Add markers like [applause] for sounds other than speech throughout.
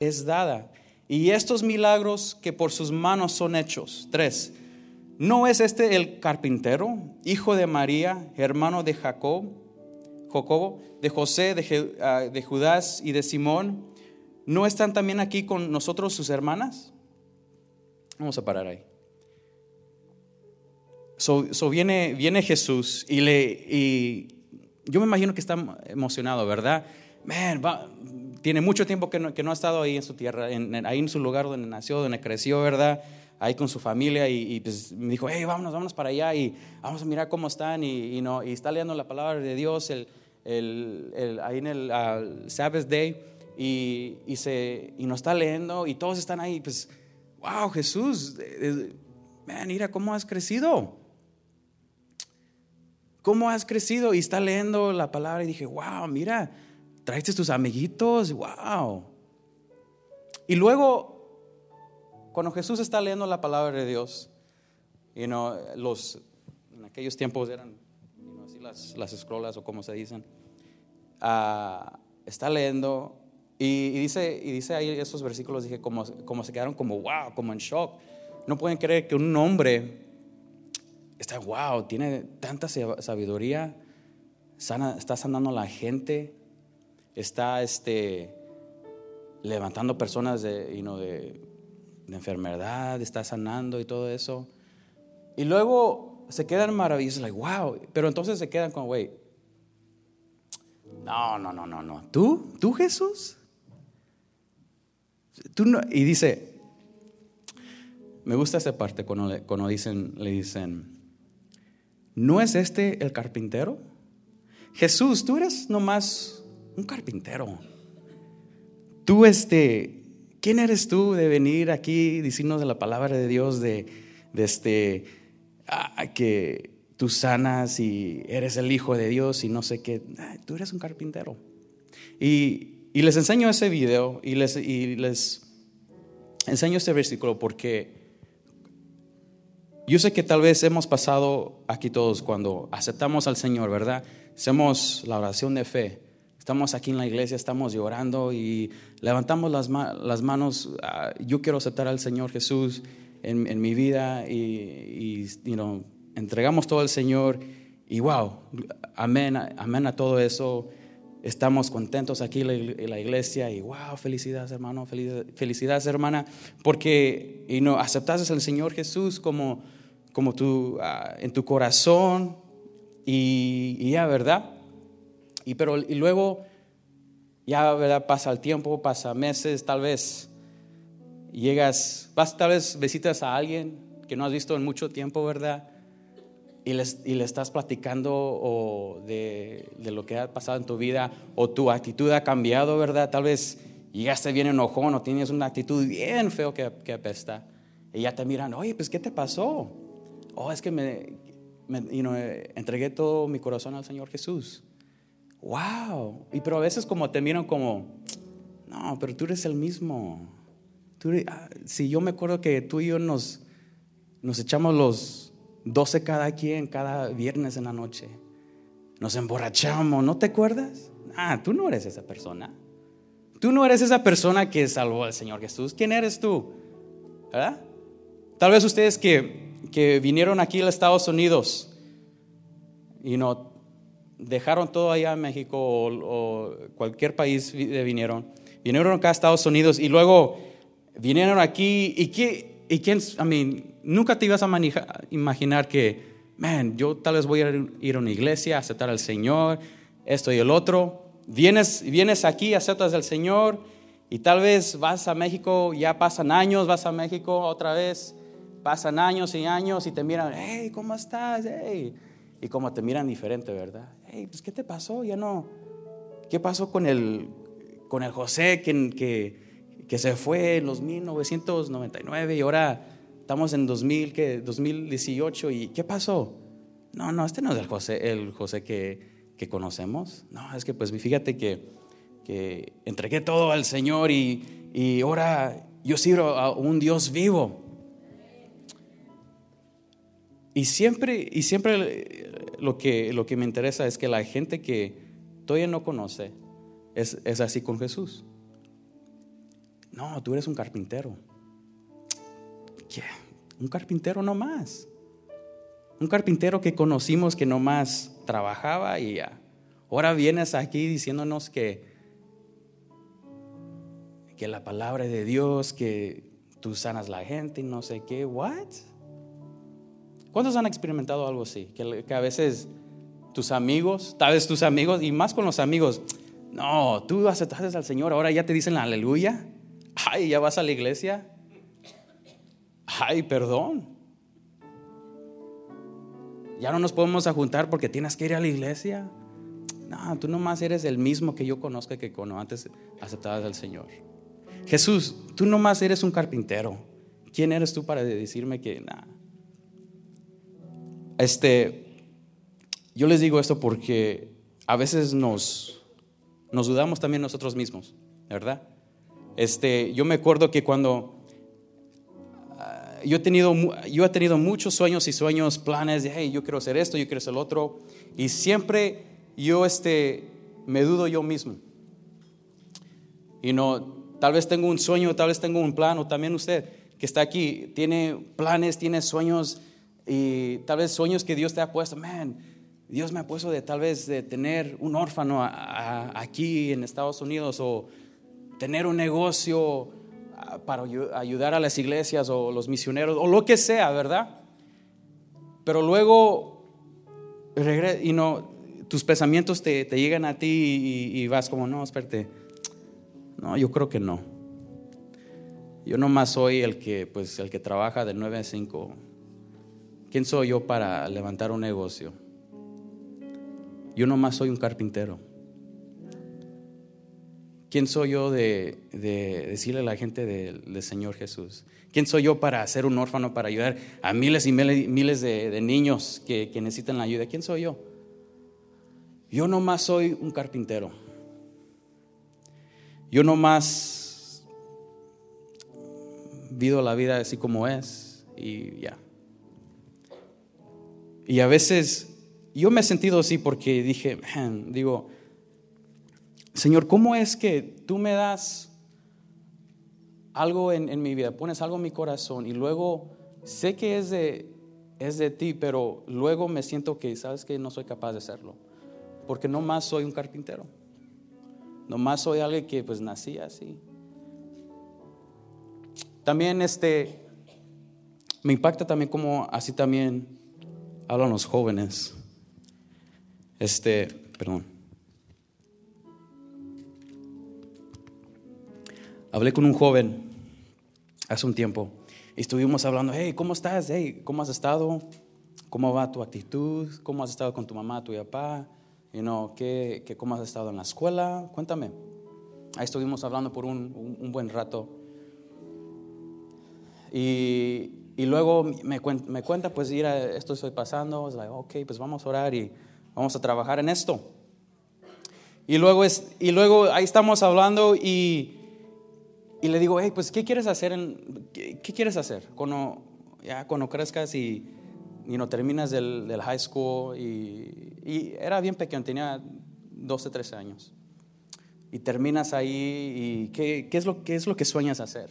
es dada. Y estos milagros que por sus manos son hechos. Tres. ¿No es este el carpintero, hijo de María, hermano de Jacob, Jacobo, de José, de, ah, Judas y de Simón? ¿No están también aquí con nosotros sus hermanas? Vamos a parar ahí. So, viene, Jesús y, le, yo me imagino que está emocionado, ¿verdad? Tiene mucho tiempo que no, que no, ha estado ahí en su tierra, ahí en su lugar donde nació, donde creció, ¿verdad? Ahí con su familia y, pues me dijo, hey, vámonos, vámonos para allá y vamos a mirar cómo están y, no, y está leyendo la palabra de Dios el, el, ahí en el Sabbath Day y, y, se, y nos está leyendo y todos están ahí, pues, wow, Jesús, man, mira cómo has crecido. ¿Cómo has crecido? Y está leyendo la palabra y dije, wow, mira, traiste tus amiguitos, wow. Y luego, cuando Jesús está leyendo la palabra de Dios, you know, los, en aquellos tiempos eran así las, las escrolas o como se dicen, uh, está leyendo y, dice, y dice ahí esos versículos, dije, como, como se quedaron como wow, como en shock. No pueden creer que un hombre está, wow, tiene tanta sabiduría, sana, está sanando a la gente, está este, levantando personas de, de, enfermedad, está sanando y todo eso. Y luego se quedan maravillosos, like, wow, pero entonces se quedan con, wait, no, no, no, no, no, ¿tú? ¿Tú Jesús? ¿Tú no? Y dice, me gusta esa parte cuando, le, cuando dicen, le dicen, ¿no es este el carpintero? Jesús, tú eres nomás un carpintero. Tú, este, ¿quién eres tú de venir aquí diciendo de la palabra de Dios, de, este, que tú sanas y eres el Hijo de Dios y no sé qué? tú eres un carpintero. Y, les enseño ese video y les, y les enseño este versículo porque yo sé que tal vez hemos pasado aquí todos cuando aceptamos al Señor, ¿verdad? Hacemos la oración de fe. Estamos aquí en la iglesia, estamos llorando y levantamos las, las manos. Ah, yo quiero aceptar al Señor Jesús en, mi vida y, y entregamos todo al Señor. Y wow, amén, amén a todo eso. Estamos contentos aquí en la iglesia y wow, felicidades hermano, felicidades hermana, porque y no, aceptaste al Señor Jesús como como tú, ah, en tu corazón y, ya, ¿verdad? Y, pero, y luego, ya, ¿verdad? Pasa el tiempo, pasa meses, tal vez llegas, vas, tal vez visitas a alguien que no has visto en mucho tiempo, ¿verdad? Y, les, y le estás platicando de, de, lo que ha pasado en tu vida o tu actitud ha cambiado, ¿verdad? Tal vez llegaste bien enojón o tienes una actitud bien feo que, que apesta. Y ya te miran, oye, pues ¿qué te pasó? oh, es que me, entregué todo mi corazón al Señor Jesús. Wow. Y pero a veces como te miran como, no, pero tú eres el mismo. Ah, si yo me acuerdo que tú y yo nos, nos echamos los 12 cada quien, cada viernes en la noche. Nos emborrachamos, ¿no te acuerdas? Ah, tú no eres esa persona. Tú no eres esa persona que salvó al Señor Jesús. ¿Quién eres tú? ¿Verdad? Tal vez ustedes que que vinieron aquí a Estados Unidos y no dejaron todo allá en México o, cualquier país vinieron, vinieron acá a Estados Unidos y luego vinieron aquí y, que, y quién, I mean, nunca te ibas a imaginar que, man, yo tal vez voy a ir a una iglesia, aceptar al Señor, esto y el otro. Vienes, vienes aquí, aceptas al Señor y tal vez vas a México, ya pasan años, vas a México otra vez Pasan años y años y te miran, hey, ¿cómo estás? Hey. Y como te miran diferente, ¿verdad? Hey, pues ¿qué te pasó? Ya no. ¿Qué pasó con el, con el José que, que, que se fue en los 1999 y ahora estamos en 2000, ¿qué? 2018 y ¿qué pasó? No, no, este no es el José, el José que, que conocemos. No, es que pues fíjate que, que entregué todo al Señor y, y ahora yo sirvo a un Dios vivo. Y siempre, y siempre eh, lo, que, lo que me interesa es que la gente que todavía no conoce es, así con Jesús. No, tú eres un carpintero. ¿Qué? Un carpintero no más. Un carpintero que conocimos que nomás trabajaba y ya. Ahora vienes aquí diciéndonos que, que la palabra de Dios, que tú sanas la gente y no sé qué. ¿What? ¿Cuántos han experimentado algo así? Que, a veces tus amigos, tal vez tus amigos, y más con los amigos, no, tú aceptaste al Señor, ahora ya te dicen la aleluya. Ay, ya vas a la iglesia. Ay, perdón ya no nos podemos juntar porque tienes que ir a la iglesia. No, tú nomás eres el mismo que yo conozco que cuando antes aceptabas al Señor. Jesús, tú nomás eres un carpintero. ¿Quién eres tú para decirme que nada? Este, yo les digo esto porque a veces nos, nos dudamos también nosotros mismos, ¿verdad? Este, yo me acuerdo que cuando yo he tenido, yo he tenido muchos sueños y sueños, planes de, hey, yo quiero hacer esto, yo quiero hacer lo otro. Y siempre yo este, me dudo yo mismo. Y no, tal vez tengo un sueño, tal vez tengo un plan, o también usted que está aquí, tiene planes, tiene sueños, y tal vez sueños que Dios te ha puesto. Man, Dios me ha puesto de tal vez de tener un órfano aquí en Estados Unidos, o tener un negocio para ayudar a las iglesias o los misioneros o lo que sea, ¿verdad? Pero luego, y no, tus pensamientos te, llegan a ti y, vas como, no, espérate, no, yo creo que no. Yo nomás soy el que, pues, el que trabaja de 9 a 5. ¿Quién soy yo para levantar un negocio? Yo nomás soy un carpintero. ¿Quién soy yo de, decirle a la gente del, Señor Jesús? ¿Quién soy yo para ser un órfano, para ayudar a miles y miles, de, niños que, necesitan la ayuda? ¿Quién soy yo? Yo nomás soy un carpintero. Yo nomás vivo la vida así como es y ya. Y a veces yo me he sentido así porque dije, digo, Señor, ¿cómo es que tú me das algo en, mi vida, pones algo en mi corazón y luego sé que es de, es de ti, pero luego me siento que, sabes que no soy capaz de hacerlo, porque no más soy un carpintero, no más soy alguien que pues nací así. También este, me impacta también como así también hablan los jóvenes. Este, perdón. Hablé con un joven hace un tiempo y estuvimos hablando, hey, ¿cómo estás? Hey, ¿cómo has estado? ¿Cómo va tu actitud? ¿Cómo has estado con tu mamá, tu papá? You know, ¿qué, qué, ¿Cómo has estado en la escuela? Cuéntame. Ahí estuvimos hablando por un, un, buen rato. Y, y luego me, me, cuenta, pues, mira, esto estoy pasando. Es like, ok, pues vamos a orar y vamos a trabajar en esto. Y luego, es, y luego ahí estamos hablando y y le digo, hey, pues, ¿qué quieres hacer? En, qué, quieres hacer cuando, ya, cuando crezcas y, y no terminas del, del high school? Y, y, era bien pequeño, tenía 12, 13 años. Y terminas ahí y ¿qué, qué, es lo, ¿qué es lo que sueñas hacer?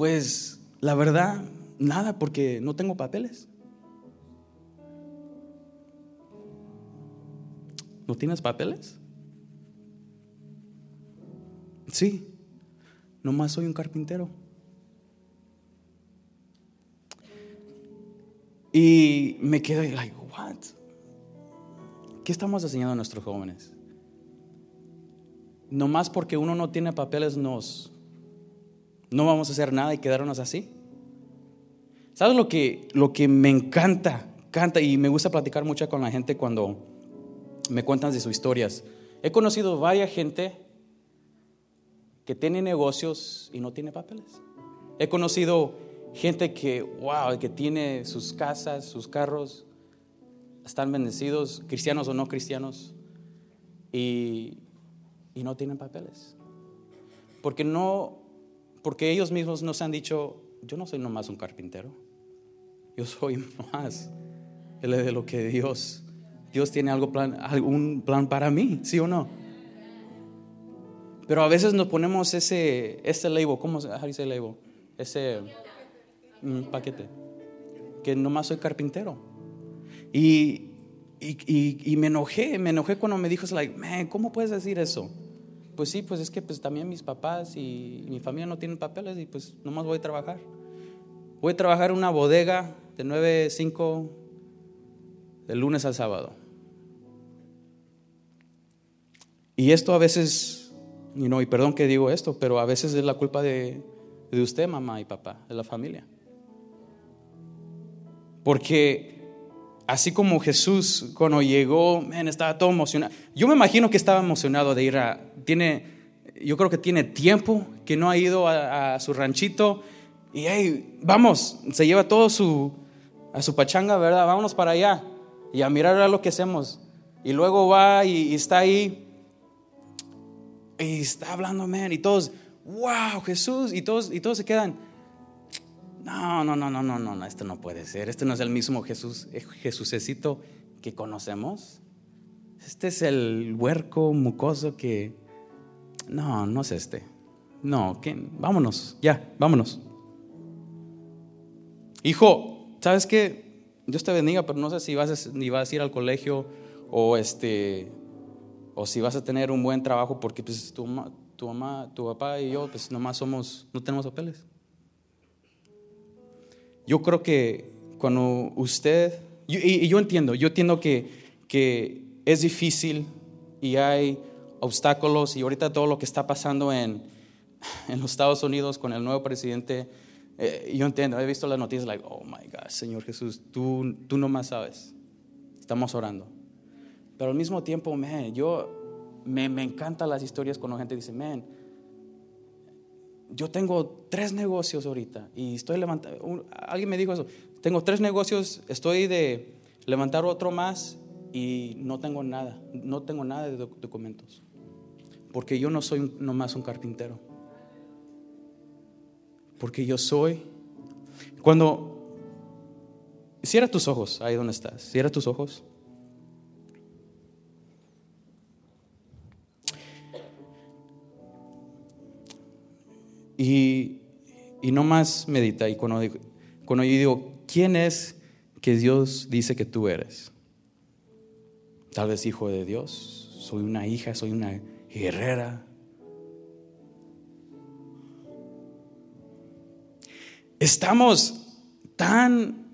Pues, la verdad, nada, porque no tengo papeles. ¿No tienes papeles? Sí, nomás soy un carpintero. Y me quedo like, what? ¿Qué estamos enseñando a nuestros jóvenes? Nomás porque uno no tiene papeles nos no vamos a hacer nada y quedarnos así. ¿Sabes lo que lo que me encanta, canta y me gusta platicar mucho con la gente cuando me cuentan de sus historias? He conocido varias gente que tiene negocios y no tiene papeles. He conocido gente que, wow, que tiene sus casas, sus carros, están bendecidos, cristianos o no cristianos, y, y no tienen papeles. Porque no, porque ellos mismos nos han dicho, yo no soy nomás un carpintero, yo soy [laughs] más de lo que Dios, Dios tiene algo plan, algún plan para mí, ¿sí o no? Pero a veces nos ponemos ese, ese label, ¿cómo se dice label? Ese mm, paquete. Que nomás soy carpintero. Y, y, me enojé, me enojé cuando me dijo, like, man, ¿cómo puedes decir eso? Pues sí, pues es que pues también mis papás y mi familia no tienen papeles y pues nomás voy a trabajar. Voy a trabajar en una bodega de 9 a 5 de lunes al sábado. Y esto a veces, you know, y perdón que digo esto, pero a veces es la culpa de, de usted, mamá y papá, de la familia. Porque así como Jesús cuando llegó, estaba todo emocionado. Yo me imagino que estaba emocionado de ir a, tiene, yo creo que tiene tiempo que no ha ido a, su ranchito y hey, vamos, se lleva todo su, a su pachanga, ¿verdad? Vámonos para allá y a mirar a lo que hacemos. Y luego va y, está ahí y está hablando, man, y todos, wow, Jesús, y todos, y todos se quedan no, no, no, no, no, no, esto no puede ser. Este no es el mismo Jesús, Jesucito que conocemos. Este es el huerco mucoso que... No, no es este. No, vámonos, ya, vámonos. Hijo, ¿sabes qué? Dios te bendiga, pero no sé si vas a, ni vas a ir al colegio o este o si vas a tener un buen trabajo porque pues tu, tu mamá, tu papá y yo pues nomás somos no tenemos papeles. Yo creo que cuando usted, y, yo entiendo, yo entiendo que, que es difícil y hay obstáculos y ahorita todo lo que está pasando en, en los Estados Unidos con el nuevo presidente, eh, yo entiendo, he visto las noticias, like, oh my God, Señor Jesús, tú, tú más sabes, estamos orando. Pero al mismo tiempo, man, yo me, me encantan las historias cuando la gente dice, man, yo tengo tres negocios ahorita y estoy levantando, alguien me dijo eso, tengo tres negocios, estoy de levantar otro más y no tengo nada, no tengo nada de documentos, porque yo no soy nomás un carpintero, porque yo soy, cuando, cierra tus ojos ahí donde estás, cierra tus ojos. Y, y no más medita. Y cuando, cuando yo digo, ¿quién es que Dios dice que tú eres? Tal vez hijo de Dios, soy una hija, soy una guerrera. Estamos tan...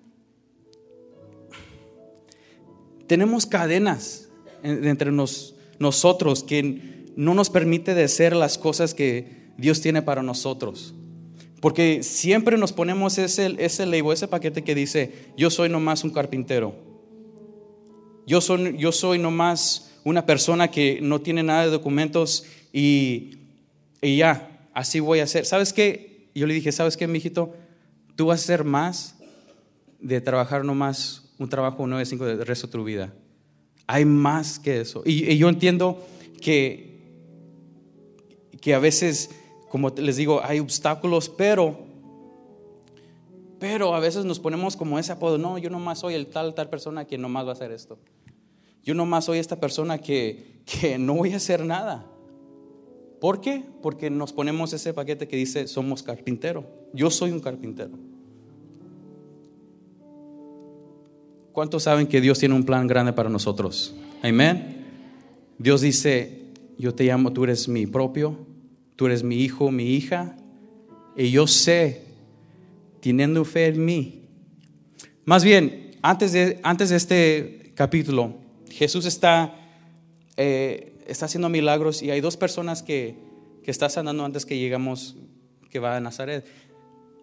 Tenemos cadenas entre nosotros que no nos permite ser las cosas que Dios tiene para nosotros. Porque siempre nos ponemos ese, ese label, ese paquete que dice, yo soy nomás un carpintero. Yo soy, yo soy nomás una persona que no tiene nada de documentos y, y ya, así voy a hacer. ¿Sabes qué? Yo le dije, ¿sabes qué, mijito? Tú vas a hacer más de trabajar nomás un trabajo 9-5 del resto de tu vida. Hay más que eso. Y, y yo entiendo que, que a veces como les digo, hay obstáculos, pero, pero a veces nos ponemos como ese apodo, no, yo nomás soy el tal, tal persona que nomás va a hacer esto. Yo nomás soy esta persona que, que no voy a hacer nada. ¿Por qué? Porque nos ponemos ese paquete que dice, somos carpintero. Yo soy un carpintero. ¿Cuántos saben que Dios tiene un plan grande para nosotros? Amén. Dios dice, yo te llamo, tú eres mi propio, tú eres mi hijo, mi hija, y yo sé, teniendo fe en mí. Más bien, antes de, antes de este capítulo, Jesús está, eh, está haciendo milagros y hay dos personas que, que está sanando antes que llegamos, que va a Nazaret.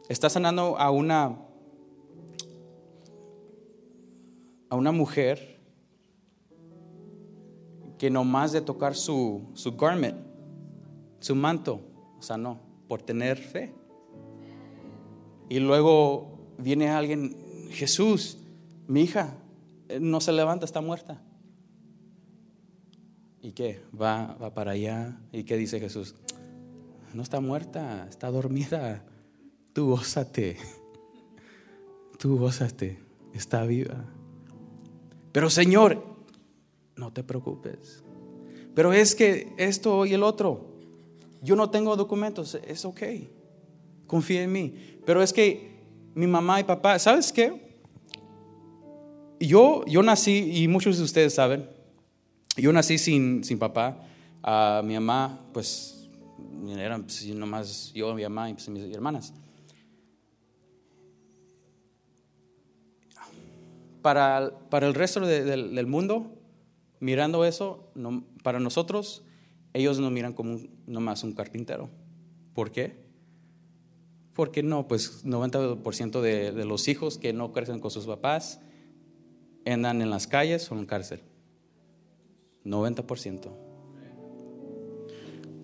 Está sanando a una, a una mujer que no más de tocar su, su garment, su manto, no, por tener fe. Y luego viene alguien, Jesús, mi hija, eh, no se levanta, está muerta. ¿Y qué? Va, va para allá. ¿Y qué dice Jesús? No está muerta, está dormida. Tú gózate. Tú gózate. Está viva. Pero Señor, no te preocupes. Pero es que esto y el otro. yo no tengo documentos, es ok, confía en mí. Pero es que mi mamá y papá, ¿sabes qué? Yo, yo nací, y muchos de ustedes saben, yo nací sin, sin papá. a mi mamá, pues, eran pues, nomás yo, mi mamá y pues, mis hermanas. Para, para el resto del mundo, mirando eso, para nosotros, ellos nos miran como nomás un carpintero. ¿Por qué? Porque no, pues 90% de, de los hijos que no crecen con sus papás andan en las calles o en cárcel. 90%.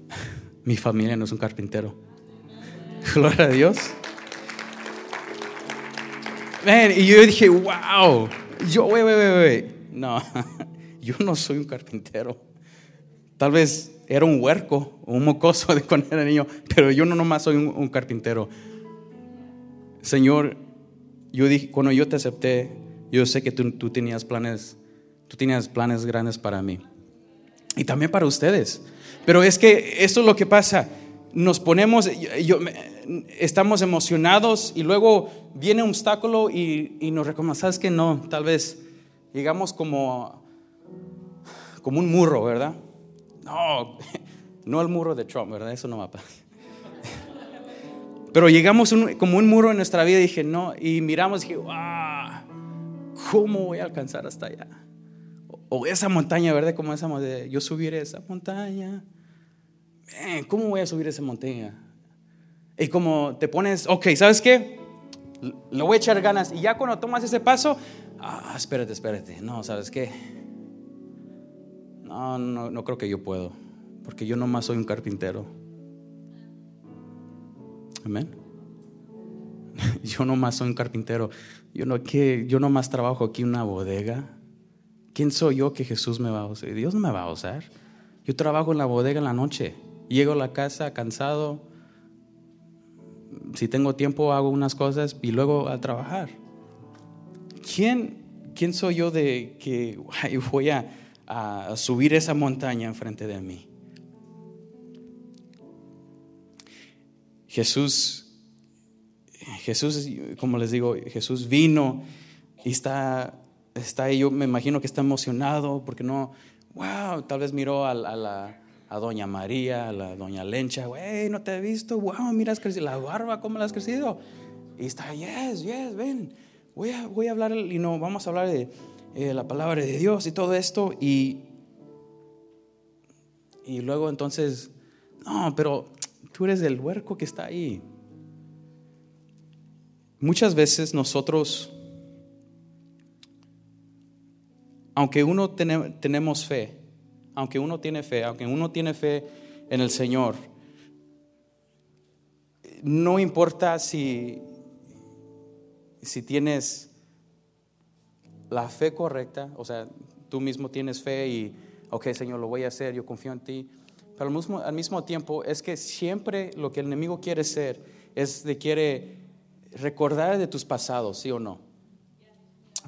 [laughs] Mi familia no es un carpintero. [laughs] Gloria a Dios. y yo dije, wow. Yo, wey, wey, wey, No, [laughs] yo no soy un carpintero. Tal vez era un huerco o un mocoso de cuando era niño, pero yo no nomás soy un, carpintero. Señor, yo dije, cuando yo te acepté, yo sé que tú, tú tenías planes, tú tenías planes grandes para mí y también para ustedes. Pero es que esto es lo que pasa. Nos ponemos, estamos emocionados y luego viene un obstáculo y, y nos ¿sabes que No, tal vez llegamos como, como un murro, ¿verdad? No, [laughs] no el muro de Trump, ¿verdad? Eso no va a pasar. Pero llegamos como un muro en nuestra vida y dije, no, y miramos y dije, wow, ¿cómo voy a alcanzar hasta allá? O esa montaña, ¿verdad? Como esa yo subiré esa montaña. ¿Cómo voy a subir esa montaña? Y como te pones, ok, ¿sabes qué? Le voy a echar ganas. Y ya cuando tomas ese paso, ah, espérate, espérate. No, ¿sabes qué? No, no, no creo que yo puedo. Porque yo nomás soy un carpintero. Amén. [laughs] Yo nomás soy un carpintero. Yo no que yo nomás trabajo aquí en una bodega. ¿Quién soy yo que Jesús me va a usar? Dios no me va a usar. Yo trabajo en la bodega en la noche. Llego a la casa cansado. Si tengo tiempo hago unas cosas y luego a trabajar. ¿Quién, quién soy yo de que voy a, a subir esa montaña enfrente de mí? Jesús, Jesús, como les digo, Jesús vino y está está ahí, yo me imagino que está emocionado porque no, wow, tal vez miró a, la, a Doña María, a la Doña Lencha, güey, no te he visto, wow, mira, has crecido, la barba, ¿cómo la has crecido? Y está, yes, yes, ven, voy a, voy a hablar, y no, vamos a hablar de eh, la palabra de Dios y todo esto, y, y luego entonces, no, pero tú eres el huerco que está ahí. Muchas veces nosotros aunque uno tenemos fe, aunque uno tiene fe, aunque uno tiene fe en el Señor, no importa si, si tienes la fe correcta, o sea, tú mismo tienes fe y, ok, Señor, lo voy a hacer, yo confío en ti, pero al mismo, al mismo tiempo es que siempre lo que el enemigo quiere hacer es de quiere recordar de tus pasados, ¿sí o no?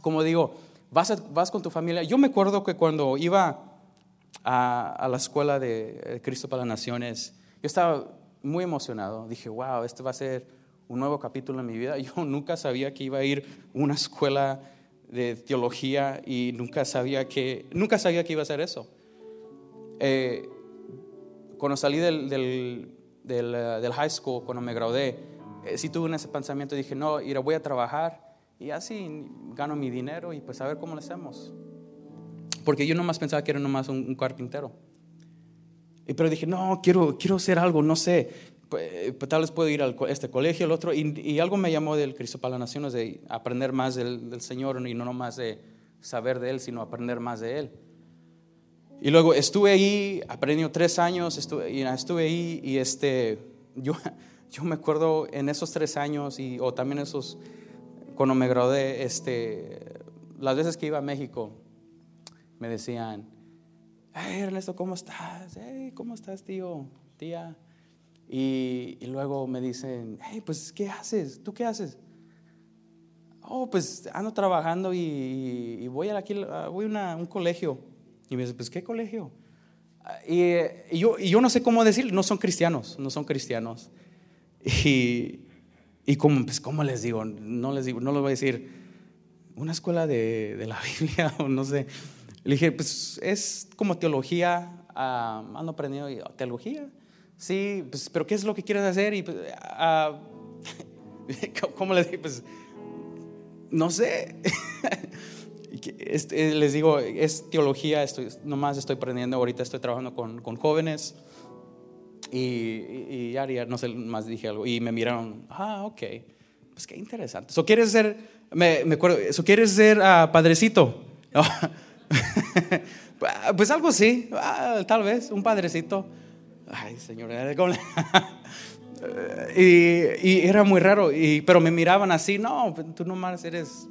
Como digo, vas, con tu familia. Yo me acuerdo que cuando iba a, la escuela de Cristo para las Naciones, yo estaba muy emocionado. Dije, wow, este va a ser un nuevo capítulo en mi vida. [laughs] Yo nunca sabía que iba a ir a una escuela de teología y nunca sabía que, nunca sabía que iba a ser eso. Eh, cuando salí del, del, del, high school, cuando me gradué, eh, sí tuve ese pensamiento, dije, no, voy a trabajar y así gano mi dinero y pues a ver cómo lo hacemos. Porque yo nomás pensaba que era nomás un, carpintero. Y pero dije, no, quiero, quiero hacer algo, no sé. Pues, pues tal vez puedo ir a este colegio, el otro. Y, algo me llamó del Cristo para las Naciones de aprender más del, Señor y no nomás de saber de Él, sino aprender más de Él. Y luego estuve ahí, aprendí tres años, estuve, y estuve ahí y este, yo, [laughs] yo me acuerdo en esos tres años y, o también esos cuando me gradué, este, las veces que iba a México, me decían, hey Ernesto, ¿cómo estás? Hey, ¿cómo estás, tío, tía? Y, luego me dicen, hey, pues, ¿qué haces? ¿Tú qué haces? Oh, pues ando trabajando y, voy a, aquí, voy a un colegio. Y me dicen, pues, ¿qué colegio? Y, yo, y yo no sé cómo decir, no son cristianos, no son cristianos. Y, y como, pues, ¿cómo les digo? No les digo, no les voy a decir una escuela de, de la [laughs] Biblia o no sé. Le dije, pues es como teología, uh, ando aprendiendo teología. Sí, pues, pero ¿qué es lo que quieres hacer? Y pues, uh, [laughs] ¿cómo les dije? Pues, no sé. [laughs] Este, les digo, es teología, estoy, nomás estoy aprendiendo, ahorita estoy trabajando con, con jóvenes y, y, ya, no sé, más dije algo y me miraron, ah, ok, pues qué interesante. ¿So quieres ser, me, me acuerdo, ¿so quieres ser uh, padrecito? [laughs] [laughs] pues algo sí, ah, tal vez, un padrecito. Ay, señor, [laughs] y, y, era muy raro, y, pero me miraban así, no, tú nomás eres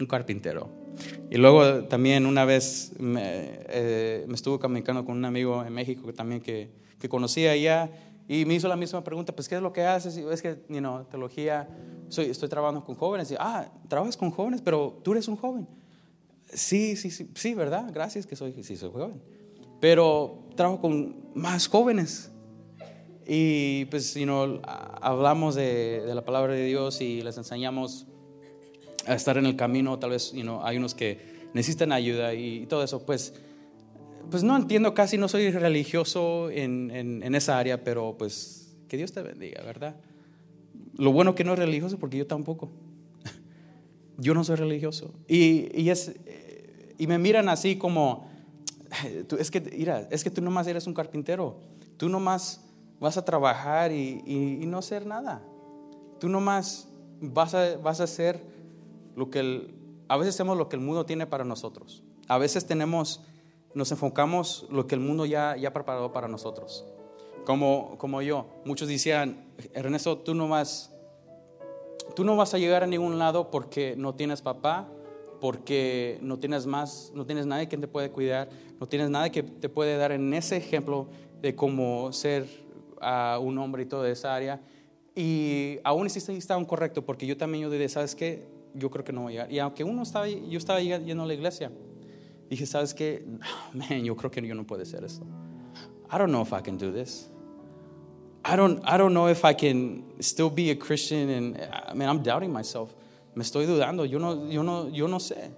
un carpintero. Y luego también una vez me, eh, me estuve comunicando con un amigo en México que también que, que conocía allá y me hizo la misma pregunta, pues ¿qué es lo que haces? Y es que, you know, teología, soy, estoy trabajando con jóvenes. Y, ah, trabajas con jóvenes, pero tú eres un joven. Sí, sí, sí, sí, ¿verdad? Gracias que soy, sí, soy joven. Pero trabajo con más jóvenes. Y pues, you know, hablamos de, de la palabra de Dios y les enseñamos estar en el camino, tal vez you hay unos que necesitan ayuda y, todo eso, pues, pues no entiendo casi, no soy religioso en, en, esa área, pero pues que Dios te bendiga, ¿verdad? Lo bueno que no es religioso porque yo tampoco. [laughs] Yo no soy religioso. Y, y, es, y me miran así como, es que, mira, es que tú nomás eres un carpintero. Tú nomás vas a trabajar y, y, no hacer nada. Tú nomás vas a, vas a hacer lo que a veces hacemos lo que el mundo tiene para nosotros. A veces tenemos, nos enfocamos lo que el mundo ya, ya preparado para nosotros. Como, como yo, muchos decían, Ernesto, tú no vas, tú no vas a llegar a ningún lado porque no tienes papá, porque no tienes más, no tienes nadie que te puede cuidar, no tienes nadie que te puede dar en ese ejemplo de cómo ser a un hombre y toda esa área. Y aún así está un correcto, porque yo también yo dije, ¿sabes qué? Yo creo que no voy a llegar. Y aunque uno estaba, yo estaba yendo a la iglesia, dije, ¿sabes qué? [sighs] Man, yo creo que yo no puedo hacer esto. I don't know if I can do this. I don't, I don't know if I can still be a Christian. And I mean, I'm doubting myself. Me estoy dudando. Yo no, yo no, yo no sé.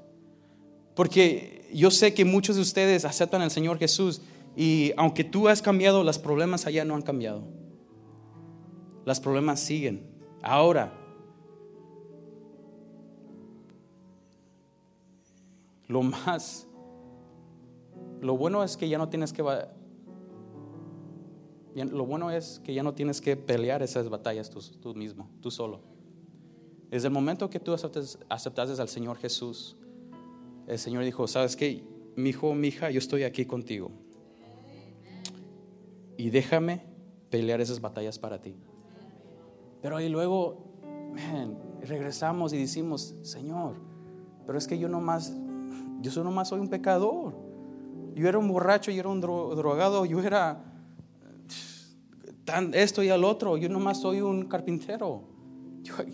Porque yo sé que muchos de ustedes aceptan al Señor Jesús y aunque tú has cambiado, los problemas allá no han cambiado. Los problemas siguen. Ahora, Lo más, lo bueno es que ya no tienes que, lo bueno es que ya no tienes que pelear esas batallas tú, mismo, tú solo. Desde el momento que tú aceptas, al Señor Jesús, el Señor dijo, ¿sabes qué? Mi hijo, mi hija, yo estoy aquí contigo. Y déjame pelear esas batallas para ti. Pero ahí luego, regresamos y decimos, Señor, pero es que yo nomás yo solo más soy un pecador. Yo era un borracho, yo era un drogado, yo era tan esto y al otro. Yo nomás soy un carpintero.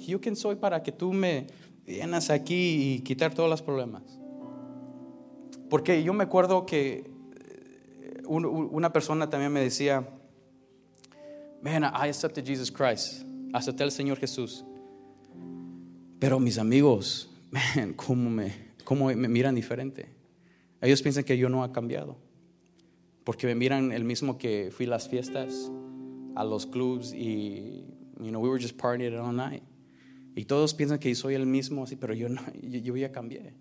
Yo, quién soy para que tú me vienes aquí y quitar todos los problemas. Porque yo me acuerdo que eh, una persona también me decía, man, I accepted Jesus Christ. Acepté al Señor Jesús. Pero mis amigos, [laughs] man, cómo me, cómo me miran diferente. Ellos piensan que yo no ha cambiado, porque me miran el mismo que fui a las fiestas, a los clubs y, you know, we were just partying all night. Y todos piensan que soy el mismo, así, pero yo, no, [laughs] yo, ya cambié.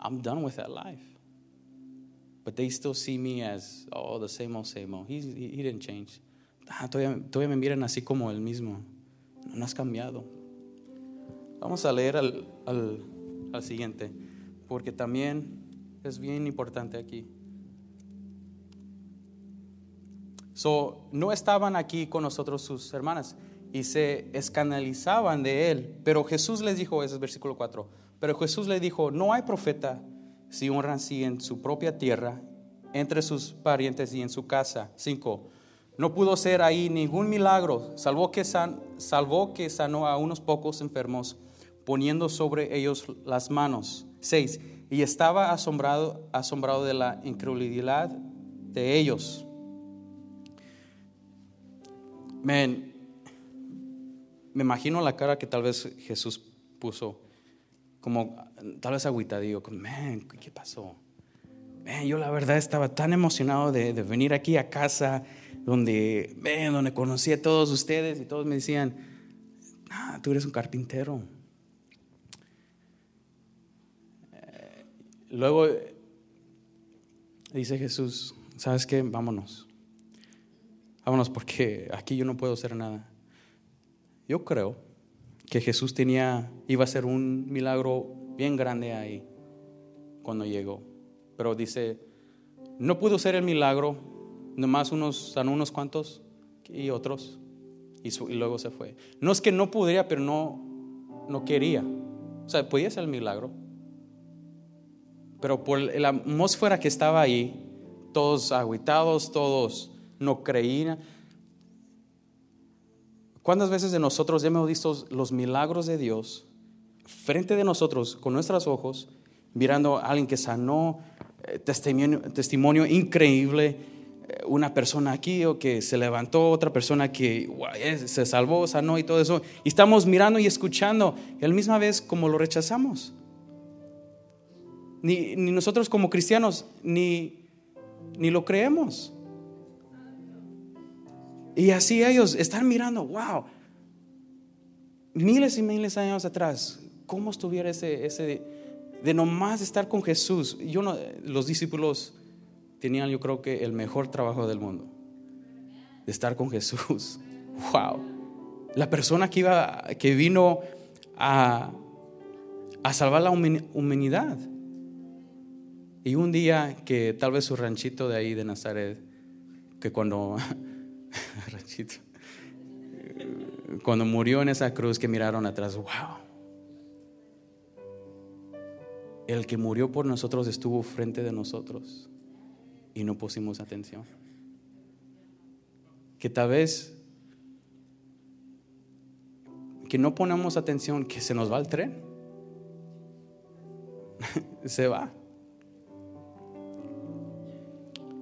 I'm done with that life. But they still see me as, oh, the same old, same old. He, he, didn't change. Ah, todavía, todavía, me miran así como el mismo. No has cambiado. Vamos a leer al, al, al siguiente porque también es bien importante aquí. So, no estaban aquí con nosotros sus hermanas y se escandalizaban de él, pero Jesús les dijo, ese es versículo 4, pero Jesús les dijo, no hay profeta si honran así en su propia tierra, entre sus parientes y en su casa. 5. No pudo ser ahí ningún milagro, salvo que, san, salvó que sanó a unos pocos enfermos, poniendo sobre ellos las manos. 6. Y estaba asombrado, asombrado de la incredulidad de ellos. me imagino la cara que tal vez Jesús puso, como tal vez agüitadillo, como, ¿qué pasó? yo la verdad estaba tan emocionado de, venir aquí a casa, donde, donde conocí a todos ustedes y todos me decían, ah, tú eres un carpintero. Luego dice Jesús, ¿sabes qué? Vámonos. Vámonos porque aquí yo no puedo hacer nada. Yo creo que Jesús tenía, iba a ser un milagro bien grande ahí cuando llegó. Pero dice, no pudo ser el milagro, nomás unos, sanó unos cuantos y otros, y, y, luego se fue. No es que no pudiera, pero no, no quería. O sea, podía ser el milagro. Pero por la atmósfera que estaba ahí, todos aguitados, todos no creían. ¿Cuántas veces de nosotros hemos visto los milagros de Dios frente de nosotros, con nuestros ojos, mirando a alguien que sanó, eh, testimonio, testimonio increíble, eh, una persona aquí o que se levantó, otra persona que se salvó, sanó y todo eso. Y estamos mirando y escuchando, y a la misma vez como lo rechazamos. Ni, ni nosotros como cristianos, ni, ni lo creemos. Y así ellos están mirando, wow, miles y miles de años atrás, ¿cómo estuviera ese, ese de nomás estar con Jesús? Yo no, los discípulos tenían yo creo que el mejor trabajo del mundo, de estar con Jesús. [laughs] Wow. La persona que, iba, que vino a, a salvar la humanidad. Y un día que tal vez su ranchito de ahí de Nazaret, que cuando [laughs] Cuando murió en esa cruz que miraron atrás, wow. El que murió por nosotros estuvo frente de nosotros y no pusimos atención. Que tal vez que no ponemos atención, que se nos va el tren. [laughs] se va.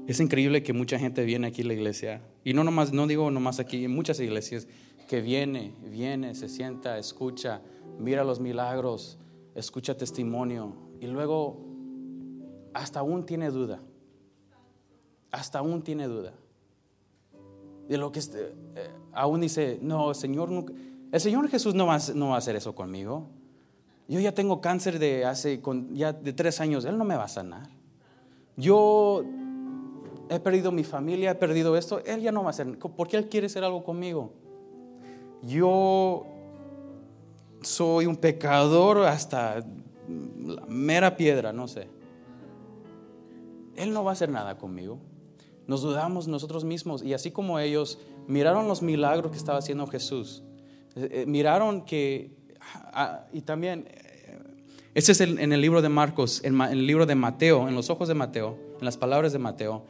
Es increíble que mucha gente viene aquí a la iglesia, y no nomás, no digo nomás aquí, en muchas iglesias, que viene, viene, se sienta, escucha, mira los milagros, escucha testimonio, y luego hasta aún tiene duda, hasta aún tiene duda. De lo que este, eh, aún dice, no, Señor, el Señor Jesús no va, no va a hacer eso conmigo. Yo ya tengo cáncer de hace ya de tres años, Él no me va a sanar. Yo he perdido mi familia, he perdido esto, Él ya no va a hacer, porque Él quiere hacer algo conmigo. Yo soy un pecador hasta la mera piedra, no sé. Él no va a hacer nada conmigo. Nos dudamos nosotros mismos y así como ellos miraron los milagros que estaba haciendo Jesús, eh, eh, miraron que, ah, y también, este es en el libro de Marcos, en el libro de Mateo, en los ojos de Mateo, en las palabras de Mateo,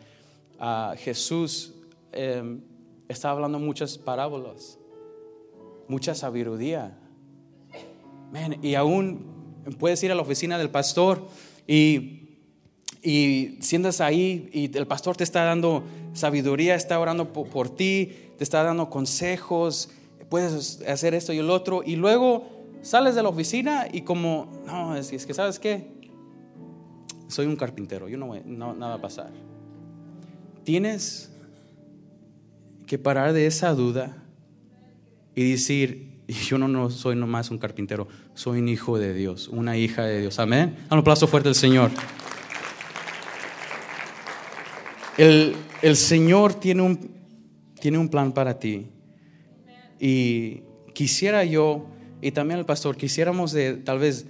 Jesús em, está hablando muchas parábolas, mucha sabiduría. y aún puedes ir a la oficina del pastor y, y sientas ahí y el pastor te está dando sabiduría, está orando por, ti, te está dando consejos, puedes hacer esto y el otro, y luego sales de la oficina y como, no, es, que sabes qué, soy un carpintero, yo no, no nada va a pasar. Tienes que parar de esa duda y decir, yo no, soy nomás un carpintero, soy un hijo de Dios, una hija de Dios. Amén. A un aplauso fuerte al Señor. El, el Señor tiene un, tiene un plan para ti. Y quisiera yo, y también el pastor, quisiéramos de, tal vez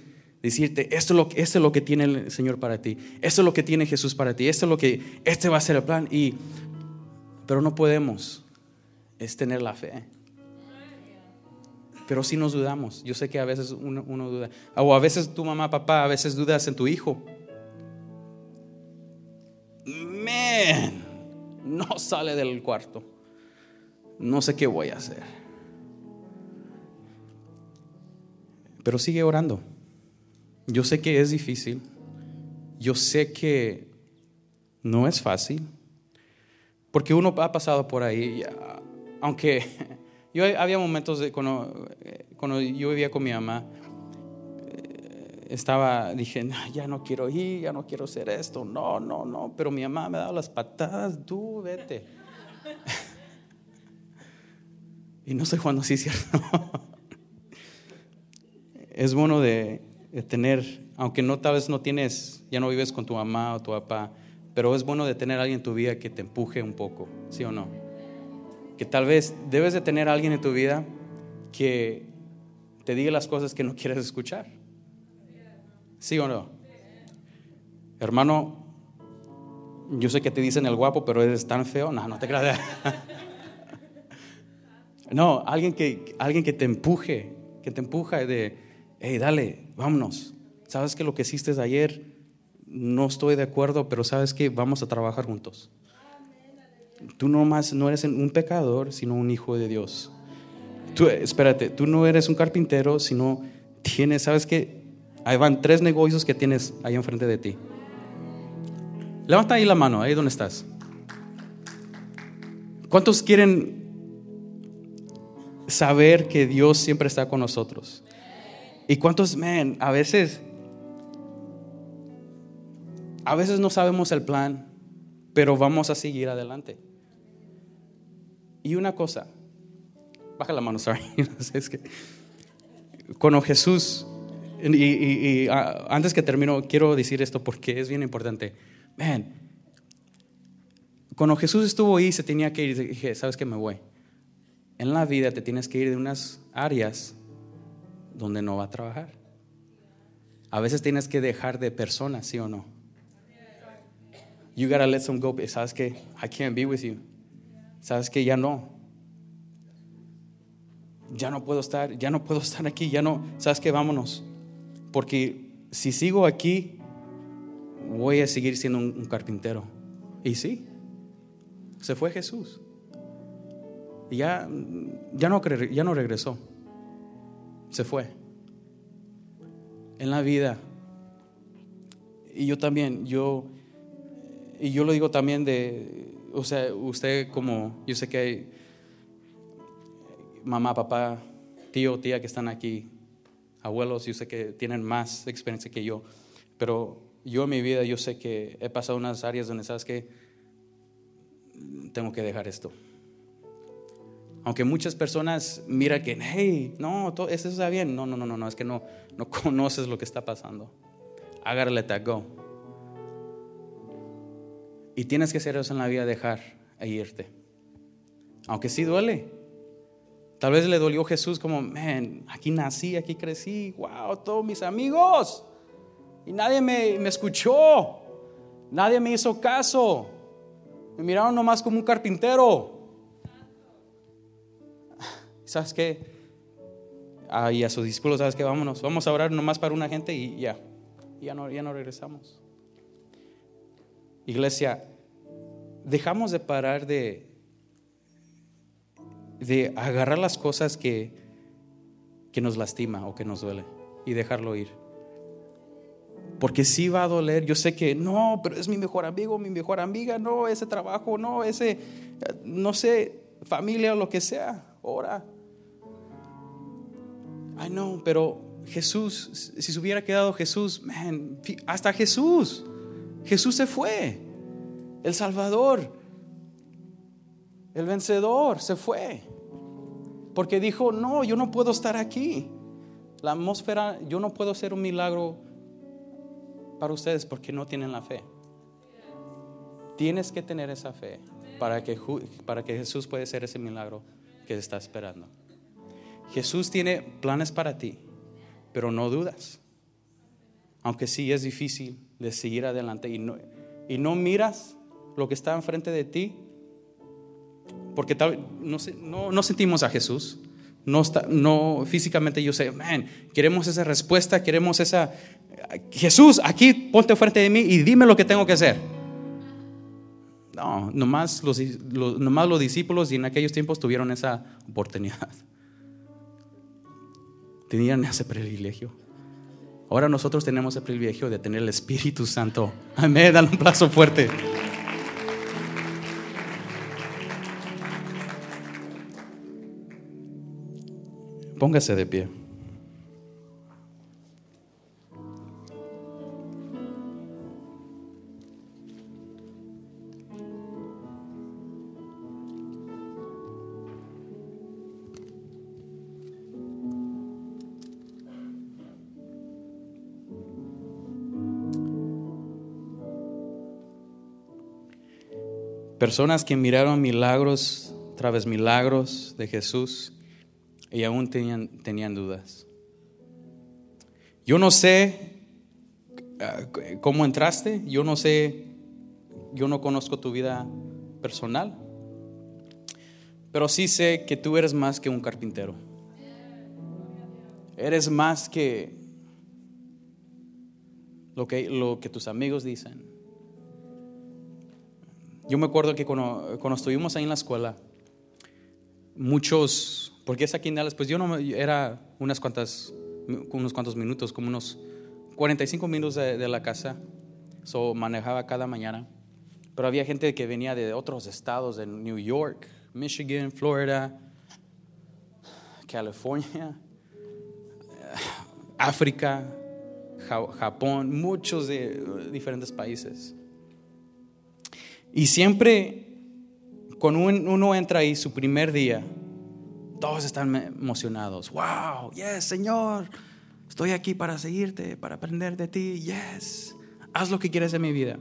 decirte, esto es, lo, esto es lo que tiene el Señor para ti, esto es lo que tiene Jesús para ti, esto es lo que, este va a ser el plan. Y, pero no podemos, es tener la fe. Pero si nos dudamos, yo sé que a veces uno, duda, o a veces tu mamá, papá, a veces dudas en tu hijo. Man, no sale del cuarto. No sé qué voy a hacer. Pero sigue orando. Yo sé que es difícil, yo sé que no es fácil, Porque uno ha pasado por ahí, aunque [laughs] yo había momentos de cuando, cuando yo vivía con mi mamá, eh, estaba, dije, ya no quiero ir, ya no quiero hacer esto, no, no, no, pero mi mamá me daba las patadas, tú vete. [laughs] y no sé cuándo sí, cierto. [laughs] es bueno de, de, tener, aunque no tal vez no tienes, ya no vives con tu mamá o tu papá, pero es bueno de tener alguien en tu vida que te empuje un poco, ¿sí o no? Que tal vez debes de tener alguien en tu vida que te diga las cosas que no quieres escuchar. ¿Sí o no? Hermano, yo sé que te dicen el guapo, pero eres tan feo. No, no te creas. [laughs] No, alguien que, alguien que te empuje, que te empuja de, hey, dale, vámonos. Sabes que lo que hiciste ayer, no estoy de acuerdo, pero sabes que vamos a trabajar juntos. Tú no más no eres un pecador, sino un hijo de Dios. Tú, espérate, tú no eres un carpintero, sino tienes, sabes que ahí van tres negocios que tienes ahí enfrente de ti. Levanta ahí la mano, ahí donde estás. ¿Cuántos quieren saber que Dios siempre está con nosotros? ¿Y cuántos, men, a veces, a veces no sabemos el plan, pero vamos a seguir adelante? Y una cosa, baja la mano, [laughs] sorry, es que cuando Jesús, y, antes que termino, quiero decir esto porque es bien importante. Man, cuando Jesús estuvo ahí, se tenía que ir, dije, ¿sabes qué? Me voy. En la vida te tienes que ir de unas áreas donde no va a trabajar. A veces tienes que dejar de personas, ¿sí o no? You gotta let some go. ¿Sabes que I can't be with you. ¿Sabes que ya no? Ya no puedo estar, ya no puedo [laughs] estar aquí, ya no. ¿Sabes que Vámonos. Porque si sigo aquí, voy a seguir siendo un, un carpintero. Y sí, se fue Jesús. Ya, ya, no, ya no regresó se fue. En la vida. Y yo también, yo, y yo lo digo también de, o sea, usted como, yo sé que hay mamá, papá, tío, tía que están aquí, abuelos, yo sé que tienen más experiencia que yo, pero yo en mi vida, yo sé que he pasado unas áreas donde sabes que tengo que dejar esto. Aunque muchas personas miran que, hey, no, todo, eso está bien. No, no, no, no, no, es que no, no [laughs] conoces lo que está pasando. Hágale let go. Y tienes que hacer eso en la vida, dejar e irte. Aunque sí duele. Tal vez le dolió Jesús como, man, aquí nací, aquí crecí, wow, todos mis amigos. Y nadie me, me escuchó, nadie me hizo caso. Me miraron nomás como un carpintero. ¿Sabes qué? Ah, y a sus discípulos, ¿sabes qué? Vámonos, vamos a orar nomás para una gente y ya, ya no, ya no regresamos. Iglesia, dejamos de parar de, de agarrar las cosas que, que nos lastima o que nos duele y dejarlo ir. Porque sí va a doler. Yo sé que no, pero es mi mejor amigo, mi mejor amiga, no, ese trabajo, no, ese, no sé, familia o lo que sea. Ora, Ay, no, pero Jesús, si se hubiera quedado Jesús, hasta Jesús, Jesús se fue. El Salvador, el vencedor, se fue. Porque dijo, no, yo no puedo estar aquí. La atmósfera, yo no puedo hacer un milagro para ustedes porque no tienen la fe. Tienes que tener esa fe para que, para que Jesús pueda hacer ese milagro que está esperando. Jesús tiene planes para ti, pero no dudas. Aunque sí es difícil de seguir adelante y no, y no miras lo que está enfrente de ti, porque tal, no, no, no sentimos a Jesús. No, está, no físicamente yo sé, man, queremos esa respuesta, queremos esa... Jesús, aquí ponte frente de mí y dime lo que tengo que hacer. No, nomás los, nomás los discípulos y en aquellos tiempos tuvieron esa oportunidad tenían ese privilegio. Ahora nosotros tenemos el privilegio de tener el Espíritu Santo. Amén, dale un plazo fuerte. Póngase de pie. Personas que miraron milagros tras milagros de Jesús y aún tenían, tenían dudas. Yo no sé ah, cómo entraste, yo no sé, yo no conozco tu vida personal, pero sí sé que tú eres más que un carpintero. Eres más que lo que, lo que tus amigos dicen yo me acuerdo que cuando, estuvimos ahí en la escuela, muchos, porque es aquí en Dallas, pues yo no era unas cuantas, unos cuantos minutos, como unos 45 minutos de, la casa, so manejaba cada mañana. Pero había gente que venía de otros estados, de New York, Michigan, Florida, California, [sighs] África, Japón, muchos de diferentes países. Y siempre, cuando uno entra ahí su primer día, todos están emocionados. Wow, yes, Señor, estoy aquí para seguirte, para aprender de ti. Yes, haz lo que quieres en mi vida.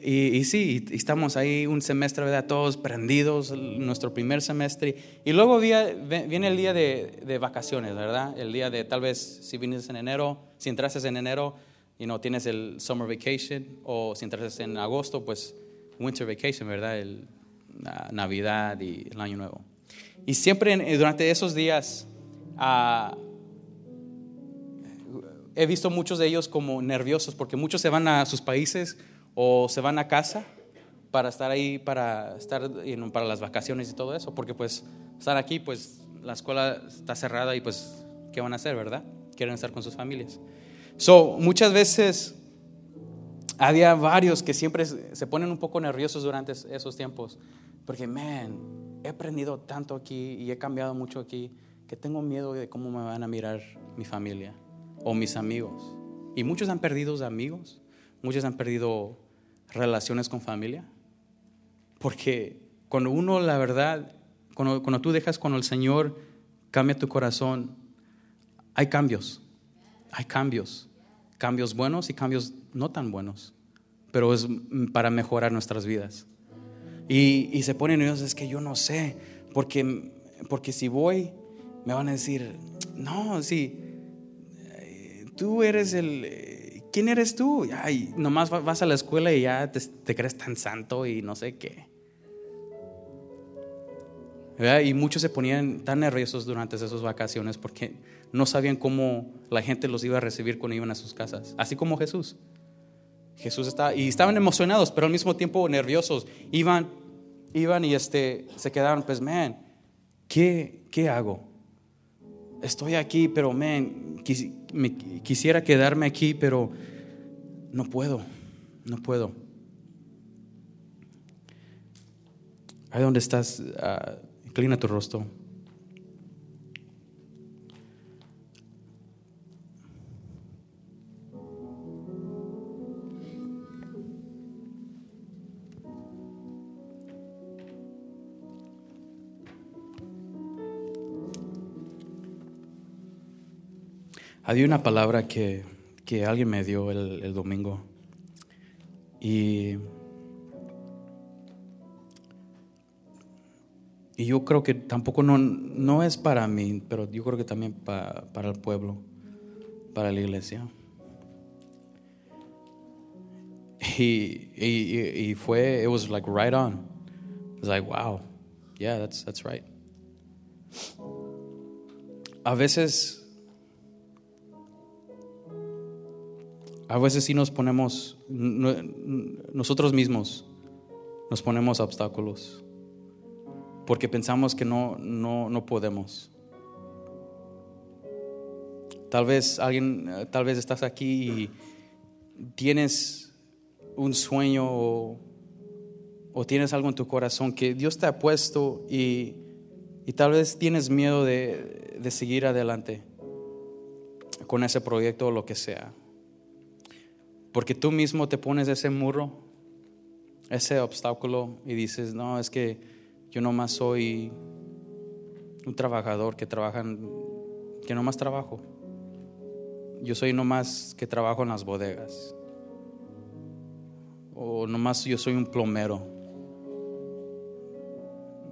Y, y, sí, estamos ahí un semestre, ¿verdad? Todos prendidos, nuestro primer semestre. Y luego viene el día de, de, vacaciones, ¿verdad? El día de, tal vez, si vienes en enero, si entraste en enero y no tienes el summer vacation, o si entraste en agosto, pues winter vacation, ¿verdad? El, la Navidad y el Año Nuevo. Y siempre durante esos días ah, he visto muchos de ellos como nerviosos porque muchos se van a sus países o se van a casa para estar ahí, para estar para las vacaciones y todo eso, porque pues estar aquí, pues la escuela está cerrada y pues, ¿qué van a hacer, verdad? Quieren estar con sus familias. So, muchas veces había varios que siempre se ponen un poco nerviosos durante esos tiempos, porque, man, he aprendido tanto aquí y he cambiado mucho aquí, que tengo miedo de cómo me van a mirar mi familia o mis amigos. Y muchos han perdido amigos, muchos han perdido relaciones con familia, porque cuando uno, la verdad, cuando, cuando tú dejas cuando el Señor cambia tu corazón, hay cambios, hay cambios cambios buenos y cambios no tan buenos, pero es para mejorar nuestras vidas. Y, se ponen ellos, es que yo no sé, porque, porque si voy, me van a decir, no, sí, eh, tú eres el, ¿quién eres tú? Ay, nomás vas a la escuela y ya te, crees tan santo y no sé qué. Y muchos se ponían tan nerviosos durante esas vacaciones porque no sabían cómo la gente los iba a recibir cuando iban a sus casas, así como Jesús. Jesús estaba, y estaban emocionados, pero al mismo tiempo nerviosos. Iban, iban y este, se quedaron, pues, man, ¿qué, qué hago? Estoy aquí, pero, man, quisiera quedarme aquí, pero no puedo, no puedo. Ahí donde estás, uh, inclina tu rostro. Había una palabra que, alguien me dio el, domingo y, y, yo creo que tampoco no, no, es para mí, pero yo creo que también para, para el pueblo, para la iglesia. Y, fue, it was like right on. It was like, wow, yeah, that's, that's right. A veces A veces sí nos ponemos, nosotros mismos nos ponemos obstáculos porque pensamos que no, no, no podemos. Tal vez alguien, tal vez estás aquí y tienes un sueño o, tienes algo en tu corazón que Dios te ha puesto y, y tal vez tienes miedo de, de seguir adelante con ese proyecto o lo que sea. Porque tú mismo te pones ese muro, ese obstáculo y dices, no, es que yo nomás soy un trabajador que trabaja, que nomás trabajo. Yo soy nomás que trabajo en las bodegas. O nomás yo soy un plomero.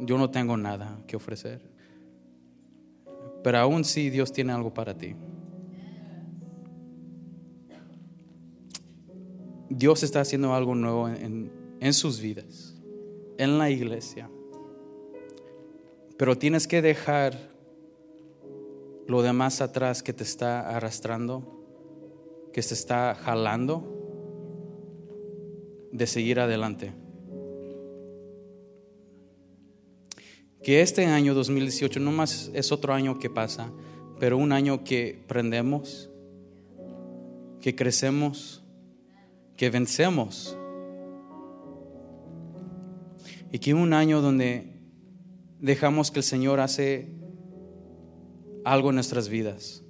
Yo no tengo nada que ofrecer. Pero aún sí Dios tiene algo para ti. Dios está haciendo algo nuevo en, en sus vidas, en la iglesia. Pero tienes que dejar lo demás atrás que te está arrastrando, que se está jalando, de seguir adelante. Que este año 2018 no más es otro año que pasa, pero un año que prendemos, que crecemos, que vencemos. Y que un año donde dejamos que el Señor hace algo en nuestras vidas.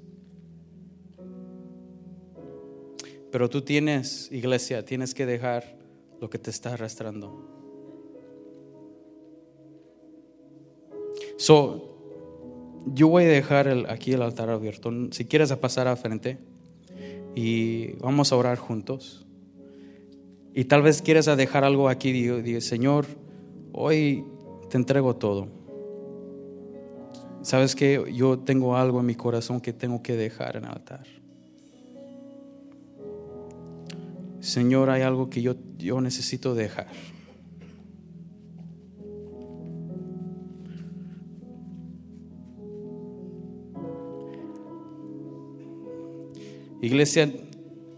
Pero tú tienes, iglesia, tienes que dejar lo que te está arrastrando. So, yo voy a dejar aquí el altar abierto. Si quieres pasar a frente y vamos a orar juntos. Y tal vez quieres dejar algo aquí. Digo, Señor, hoy te entrego todo. Sabes que yo tengo algo en mi corazón que tengo que dejar en el altar. Señor, hay algo que yo, yo necesito dejar. Iglesia,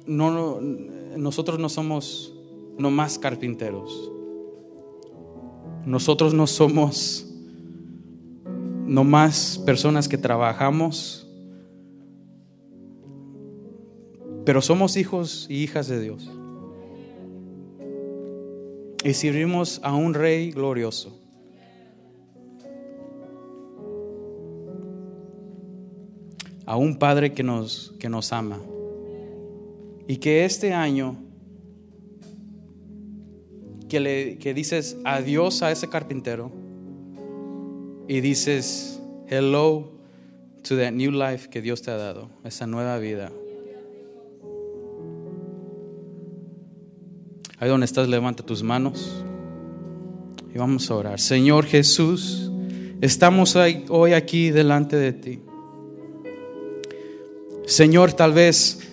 no, nosotros no somos más carpinteros. Nosotros no somos no más personas que trabajamos, pero somos hijos y hijas de Dios. Y servimos a un rey glorioso. A un Padre que nos, que nos ama. Y que este año que, le, que dices adiós a ese carpintero, y dices hello to that new life que Dios te ha dado, esa nueva vida. Ahí donde estás, levanta tus manos y vamos a orar. Señor Jesús, estamos hoy aquí delante de ti. Señor, tal vez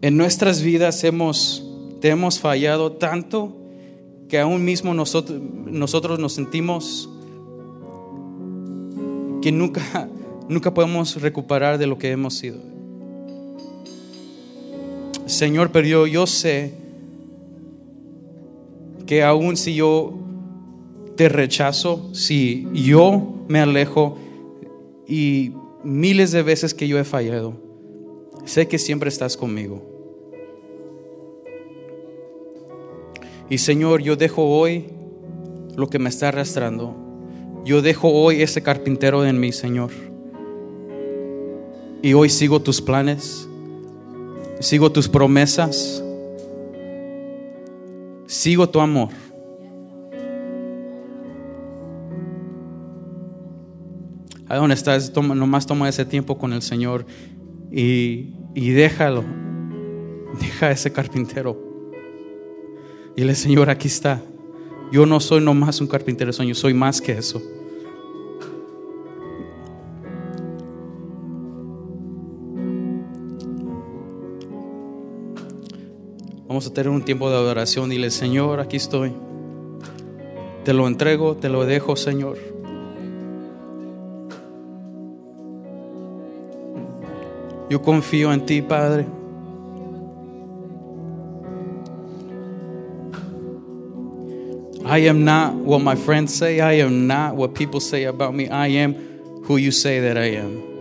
en nuestras vidas hemos, te hemos fallado tanto que aún mismo nosotros, nosotros nos sentimos que nunca, nunca podemos recuperar de lo que hemos sido. Señor, pero yo, sé que aún si yo te rechazo, si yo me alejo y miles de veces que yo he fallado, sé que siempre estás conmigo. Y Señor, yo dejo hoy lo que me está arrastrando yo dejo hoy ese carpintero en mí, Señor. Y hoy sigo tus planes, sigo tus promesas, sigo tu amor. Ahí donde estás, toma, nomás toma ese tiempo con el Señor y, y déjalo. Deja ese carpintero. Y el Señor, aquí está. Yo no soy nomás un carpintero sueños, soy más que eso. Vamos a tener un tiempo de adoración. Dile, Señor, aquí estoy. Te lo entrego, te lo dejo, Señor. Yo confío en ti, Padre. I am not what my friends say. I am not what people say about me. I am who you say that I am.